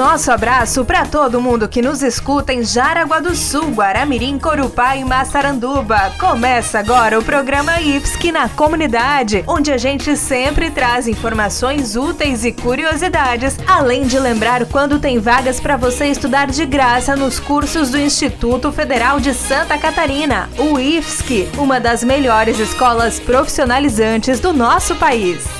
Nosso abraço para todo mundo que nos escuta em Jaraguá do Sul, Guaramirim, Corupá e Massaranduba. Começa agora o programa IFSC na comunidade, onde a gente sempre traz informações úteis e curiosidades, além de lembrar quando tem vagas para você estudar de graça nos cursos do Instituto Federal de Santa Catarina, o IFSC, uma das melhores escolas profissionalizantes do nosso país.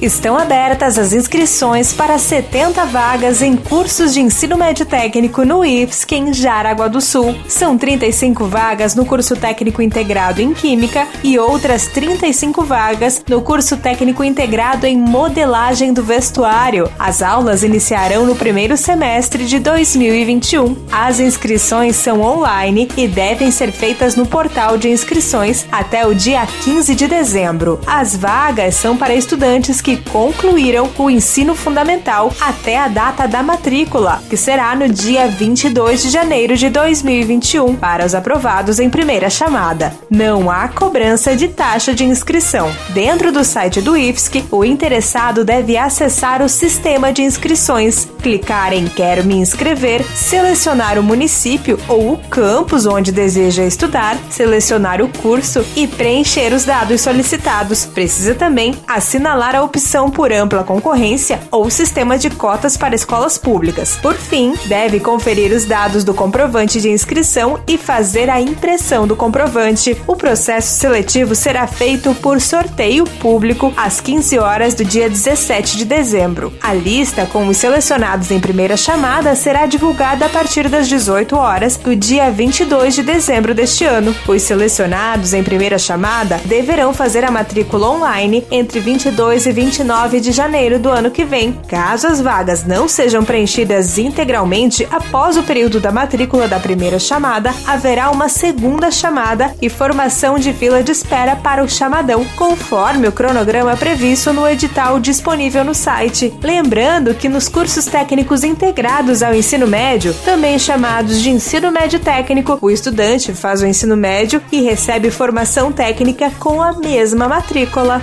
Estão abertas as inscrições para 70 vagas em cursos de ensino médio técnico no IFSC em Jaraguá do Sul. São 35 vagas no curso técnico integrado em Química e outras 35 vagas no curso técnico integrado em Modelagem do Vestuário. As aulas iniciarão no primeiro semestre de 2021. As inscrições são online e devem ser feitas no portal de inscrições até o dia 15 de dezembro. As vagas são para estudantes que que concluíram o ensino fundamental até a data da matrícula, que será no dia 22 de janeiro de 2021, para os aprovados em primeira chamada. Não há cobrança de taxa de inscrição. Dentro do site do IFSC, o interessado deve acessar o sistema de inscrições, clicar em Quero me inscrever, selecionar o município ou o campus onde deseja estudar, selecionar o curso e preencher os dados solicitados. Precisa também assinalar a opção opção por ampla concorrência ou sistema de cotas para escolas públicas. Por fim, deve conferir os dados do comprovante de inscrição e fazer a impressão do comprovante. O processo seletivo será feito por sorteio público às 15 horas do dia 17 de dezembro. A lista com os selecionados em primeira chamada será divulgada a partir das 18 horas do dia 22 de dezembro deste ano. Os selecionados em primeira chamada deverão fazer a matrícula online entre 22 e 29 de janeiro do ano que vem. Caso as vagas não sejam preenchidas integralmente após o período da matrícula da primeira chamada, haverá uma segunda chamada e formação de fila de espera para o chamadão, conforme o cronograma previsto no edital disponível no site. Lembrando que nos cursos técnicos integrados ao ensino médio, também chamados de ensino médio técnico, o estudante faz o ensino médio e recebe formação técnica com a mesma matrícula.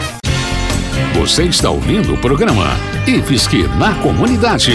Você está ouvindo o programa IFSC na Comunidade.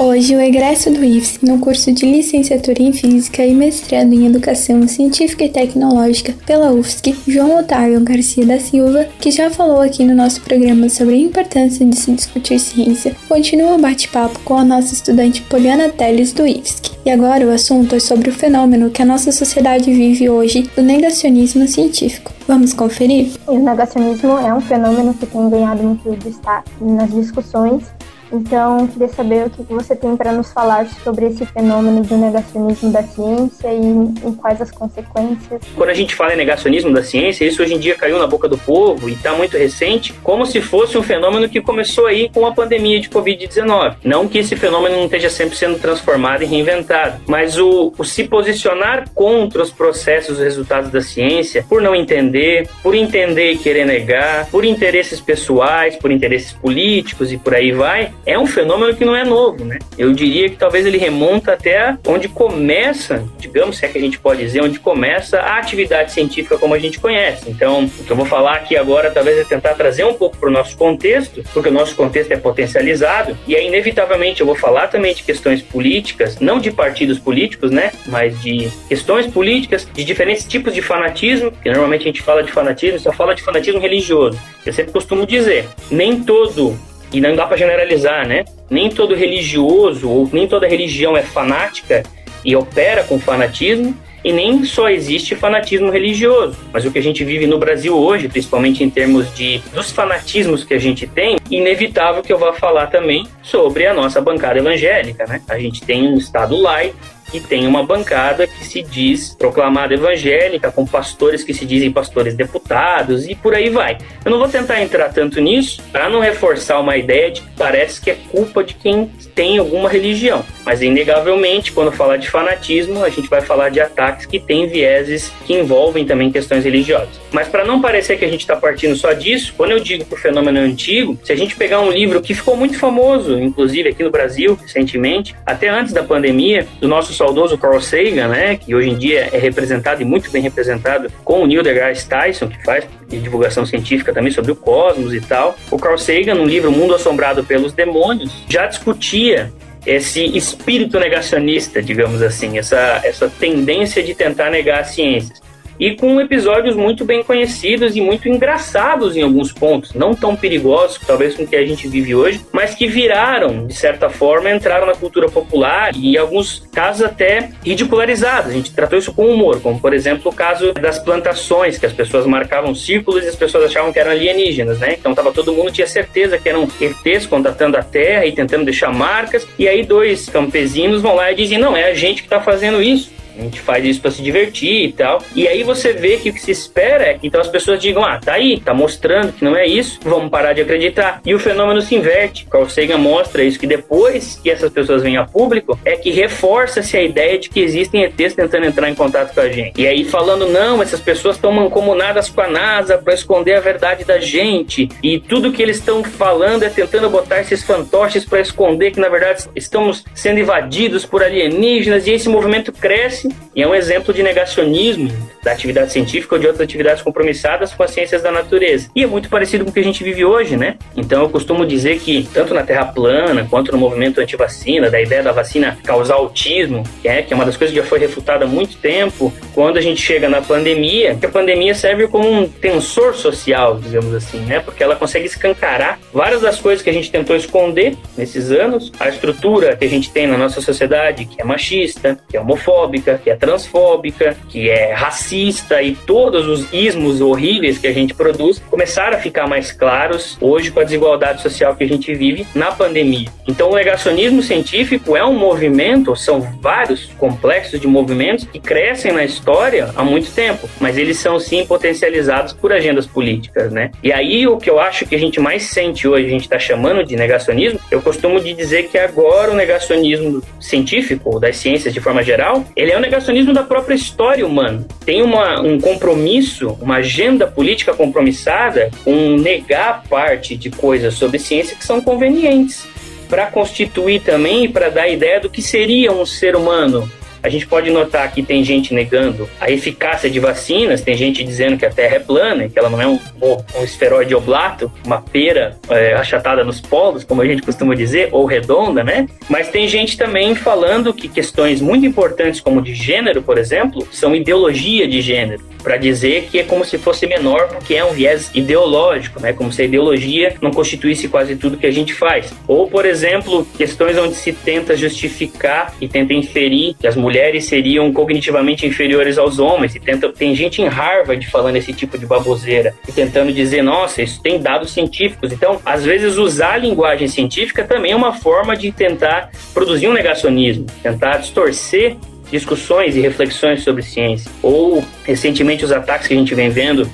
Hoje, o egresso do IFSC no curso de licenciatura em Física e mestrado em Educação Científica e Tecnológica pela UFSC, João Otávio Garcia da Silva, que já falou aqui no nosso programa sobre a importância de se discutir ciência, continua o bate-papo com a nossa estudante Poliana Teles do IFSC. E agora o assunto é sobre o fenômeno que a nossa sociedade vive hoje do negacionismo científico. Vamos conferir? O negacionismo é um fenômeno que tem ganhado muito destaque nas discussões então, queria saber o que você tem para nos falar sobre esse fenômeno do negacionismo da ciência e, e, quais as consequências. Quando a gente fala em negacionismo da ciência, isso hoje em dia caiu na boca do povo e está muito recente, como se fosse um fenômeno que começou aí com a pandemia de Covid-19. Não que esse fenômeno não esteja sempre sendo transformado e reinventado, mas o, o se posicionar contra os processos e resultados da ciência, por não entender, por entender e querer negar, por interesses pessoais, por interesses políticos e por aí vai, é um fenômeno que não é novo, né? Eu diria que talvez ele remonta até onde começa, digamos, se é que a gente pode dizer, onde começa a atividade científica como a gente conhece. Então, o que eu vou falar aqui agora talvez é tentar trazer um pouco para o nosso contexto, porque o nosso contexto é potencializado, e aí, inevitavelmente, eu vou falar também de questões políticas, não de partidos políticos, né? Mas de questões políticas, de diferentes tipos de fanatismo, que normalmente a gente fala de fanatismo, só fala de fanatismo religioso. Eu sempre costumo dizer, nem todo e não dá para generalizar, né? Nem todo religioso ou nem toda religião é fanática e opera com fanatismo, e nem só existe fanatismo religioso, mas o que a gente vive no Brasil hoje, principalmente em termos de dos fanatismos que a gente tem, inevitável que eu vá falar também sobre a nossa bancada evangélica, né? A gente tem um estado laico e tem uma bancada que se diz proclamada evangélica, com pastores que se dizem pastores deputados e por aí vai. Eu não vou tentar entrar tanto nisso para não reforçar uma ideia de que parece que é culpa de quem tem alguma religião. Mas, inegavelmente, quando falar de fanatismo, a gente vai falar de ataques que têm vieses que envolvem também questões religiosas. Mas, para não parecer que a gente está partindo só disso, quando eu digo que o fenômeno é antigo, se a gente pegar um livro que ficou muito famoso, inclusive aqui no Brasil, recentemente, até antes da pandemia, do nosso saudoso Carl Sagan, né, que hoje em dia é representado e muito bem representado com o Neil deGrasse Tyson, que faz divulgação científica também sobre o cosmos e tal. O Carl Sagan, no livro Mundo Assombrado pelos Demônios, já discutia esse espírito negacionista, digamos assim, essa, essa tendência de tentar negar as ciências e com episódios muito bem conhecidos e muito engraçados em alguns pontos, não tão perigosos, talvez com o que a gente vive hoje, mas que viraram, de certa forma, entraram na cultura popular e em alguns casos até ridicularizados. A gente tratou isso com humor, como por exemplo o caso das plantações, que as pessoas marcavam círculos e as pessoas achavam que eram alienígenas, né? Então tava todo mundo tinha certeza que eram ETs contatando a Terra e tentando deixar marcas, e aí dois campesinos vão lá e dizem: "Não, é a gente que está fazendo isso". A gente faz isso para se divertir e tal. E aí você vê que o que se espera é que então as pessoas digam: ah, tá aí, tá mostrando que não é isso, vamos parar de acreditar. E o fenômeno se inverte. Carl Sagan mostra isso, que depois que essas pessoas vêm a público, é que reforça-se a ideia de que existem ETs tentando entrar em contato com a gente. E aí falando: não, essas pessoas estão mancomunadas com a NASA para esconder a verdade da gente. E tudo que eles estão falando é tentando botar esses fantoches para esconder que na verdade estamos sendo invadidos por alienígenas. E esse movimento cresce e é um exemplo de negacionismo da atividade científica ou de outras atividades compromissadas com as ciências da natureza. E é muito parecido com o que a gente vive hoje, né? Então eu costumo dizer que, tanto na Terra plana quanto no movimento anti-vacina, da ideia da vacina causar autismo, que é, que é uma das coisas que já foi refutada há muito tempo, quando a gente chega na pandemia, que a pandemia serve como um tensor social, digamos assim, né? Porque ela consegue escancarar várias das coisas que a gente tentou esconder nesses anos, a estrutura que a gente tem na nossa sociedade, que é machista, que é homofóbica, que é transfóbica, que é racista e todos os ismos horríveis que a gente produz começaram a ficar mais claros hoje com a desigualdade social que a gente vive na pandemia. Então, o negacionismo científico é um movimento, são vários complexos de movimentos que crescem na história há muito tempo, mas eles são sim potencializados por agendas políticas, né? E aí o que eu acho que a gente mais sente hoje, a gente está chamando de negacionismo, eu costumo de dizer que agora o negacionismo científico, das ciências de forma geral, ele é o negacionismo da própria história humana. Tem uma, um compromisso, uma agenda política compromissada com negar parte de coisas sobre ciência que são convenientes para constituir também e para dar ideia do que seria um ser humano a gente pode notar que tem gente negando a eficácia de vacinas, tem gente dizendo que a Terra é plana, que ela não é um, um esferoide oblato, uma pera é, achatada nos polos, como a gente costuma dizer, ou redonda, né? Mas tem gente também falando que questões muito importantes, como de gênero, por exemplo, são ideologia de gênero, para dizer que é como se fosse menor, porque é um viés ideológico, né? Como se a ideologia não constituísse quase tudo que a gente faz. Ou, por exemplo, questões onde se tenta justificar e tenta inferir que as mulheres mulheres seriam cognitivamente inferiores aos homens. E tenta, tem gente em Harvard falando esse tipo de baboseira e tentando dizer, nossa, isso tem dados científicos. Então, às vezes, usar a linguagem científica também é uma forma de tentar produzir um negacionismo, tentar distorcer discussões e reflexões sobre ciência. Ou, recentemente, os ataques que a gente vem vendo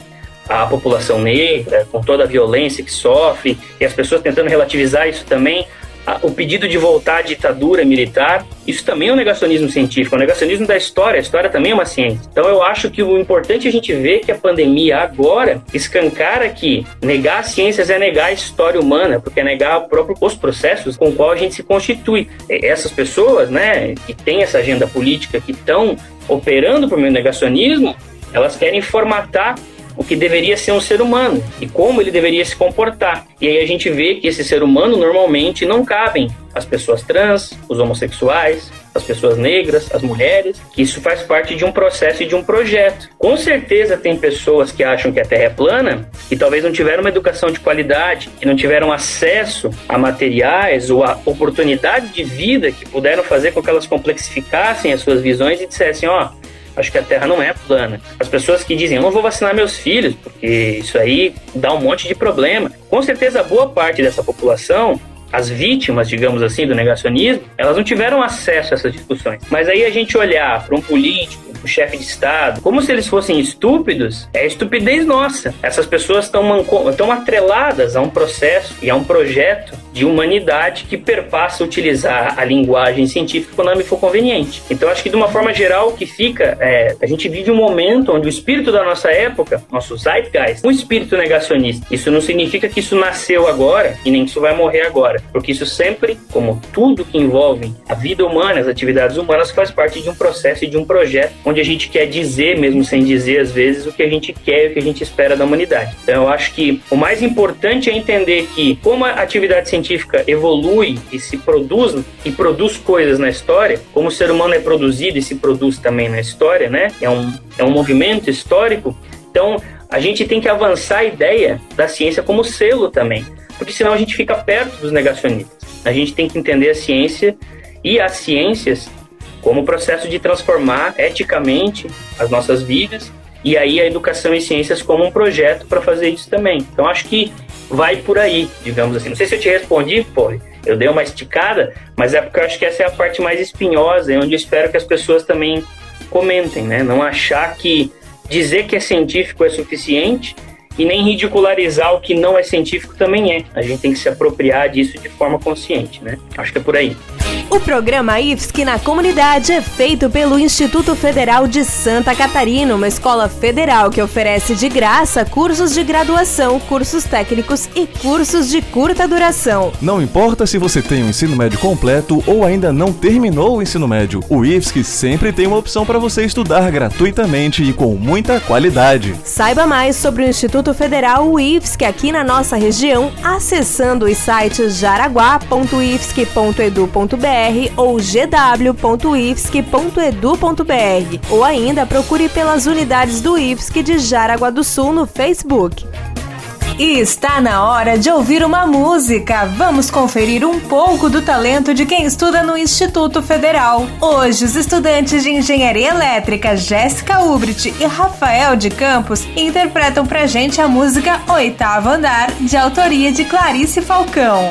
à população negra, com toda a violência que sofre, e as pessoas tentando relativizar isso também o pedido de voltar à ditadura militar, isso também é um negacionismo científico, é um negacionismo da história, a história também é uma ciência. Então eu acho que o importante é a gente ver que a pandemia agora escancara que negar as ciências é negar a história humana, porque é negar próprio, os processos com qual a gente se constitui. Essas pessoas, né, que têm essa agenda política, que estão operando por meio do negacionismo, elas querem formatar o que deveria ser um ser humano e como ele deveria se comportar. E aí a gente vê que esse ser humano normalmente não cabem as pessoas trans, os homossexuais, as pessoas negras, as mulheres, que isso faz parte de um processo e de um projeto. Com certeza tem pessoas que acham que a Terra é plana e talvez não tiveram uma educação de qualidade, que não tiveram acesso a materiais ou a oportunidade de vida que puderam fazer com que elas complexificassem as suas visões e dissessem, ó, oh, acho que a Terra não é plana. As pessoas que dizem, eu não vou vacinar meus filhos, porque isso aí dá um monte de problema. Com certeza, boa parte dessa população as vítimas, digamos assim, do negacionismo, elas não tiveram acesso a essas discussões. Mas aí a gente olhar para um político, um chefe de Estado, como se eles fossem estúpidos, é estupidez nossa. Essas pessoas estão atreladas a um processo e a um projeto de humanidade que perpassa utilizar a linguagem científica quando me for conveniente. Então, acho que de uma forma geral, o que fica é a gente vive um momento onde o espírito da nossa época, nosso zeitgeist, um espírito negacionista. Isso não significa que isso nasceu agora e nem que isso vai morrer agora, porque isso sempre, como tudo que envolve a vida humana, as atividades humanas, faz parte de um processo e de um projeto onde a gente quer dizer, mesmo sem dizer às vezes, o que a gente quer e o que a gente espera da humanidade. Então, eu acho que o mais importante é entender que, como a atividade científica evolui e se produz e produz coisas na história, como o ser humano é produzido e se produz também na história, né? É um, é um movimento histórico. Então, a gente tem que avançar a ideia da ciência como selo também, porque senão a gente fica perto dos negacionistas. A gente tem que entender a ciência e as ciências como processo de transformar eticamente as nossas vidas e aí a educação e ciências como um projeto para fazer isso também. Então acho que vai por aí, digamos assim. Não sei se eu te respondi, pô, eu dei uma esticada, mas é porque eu acho que essa é a parte mais espinhosa, é onde eu espero que as pessoas também comentem, né? Não achar que dizer que é científico é suficiente e nem ridicularizar o que não é científico também é. A gente tem que se apropriar disso de forma consciente, né? Acho que é por aí. O programa IFSC na comunidade é feito pelo Instituto Federal de Santa Catarina, uma escola federal que oferece de graça cursos de graduação, cursos técnicos e cursos de curta duração. Não importa se você tem o um ensino médio completo ou ainda não terminou o ensino médio, o IFSC sempre tem uma opção para você estudar gratuitamente e com muita qualidade. Saiba mais sobre o Instituto Federal IFSC aqui na nossa região acessando os sites jaraguá.ifsc.edu.br ou gw.ifsc.edu.br ou ainda procure pelas unidades do IFSC de Jaraguá do Sul no Facebook. E está na hora de ouvir uma música. Vamos conferir um pouco do talento de quem estuda no Instituto Federal. Hoje, os estudantes de Engenharia Elétrica Jéssica Ubrit e Rafael de Campos interpretam pra gente a música Oitavo Andar, de autoria de Clarice Falcão.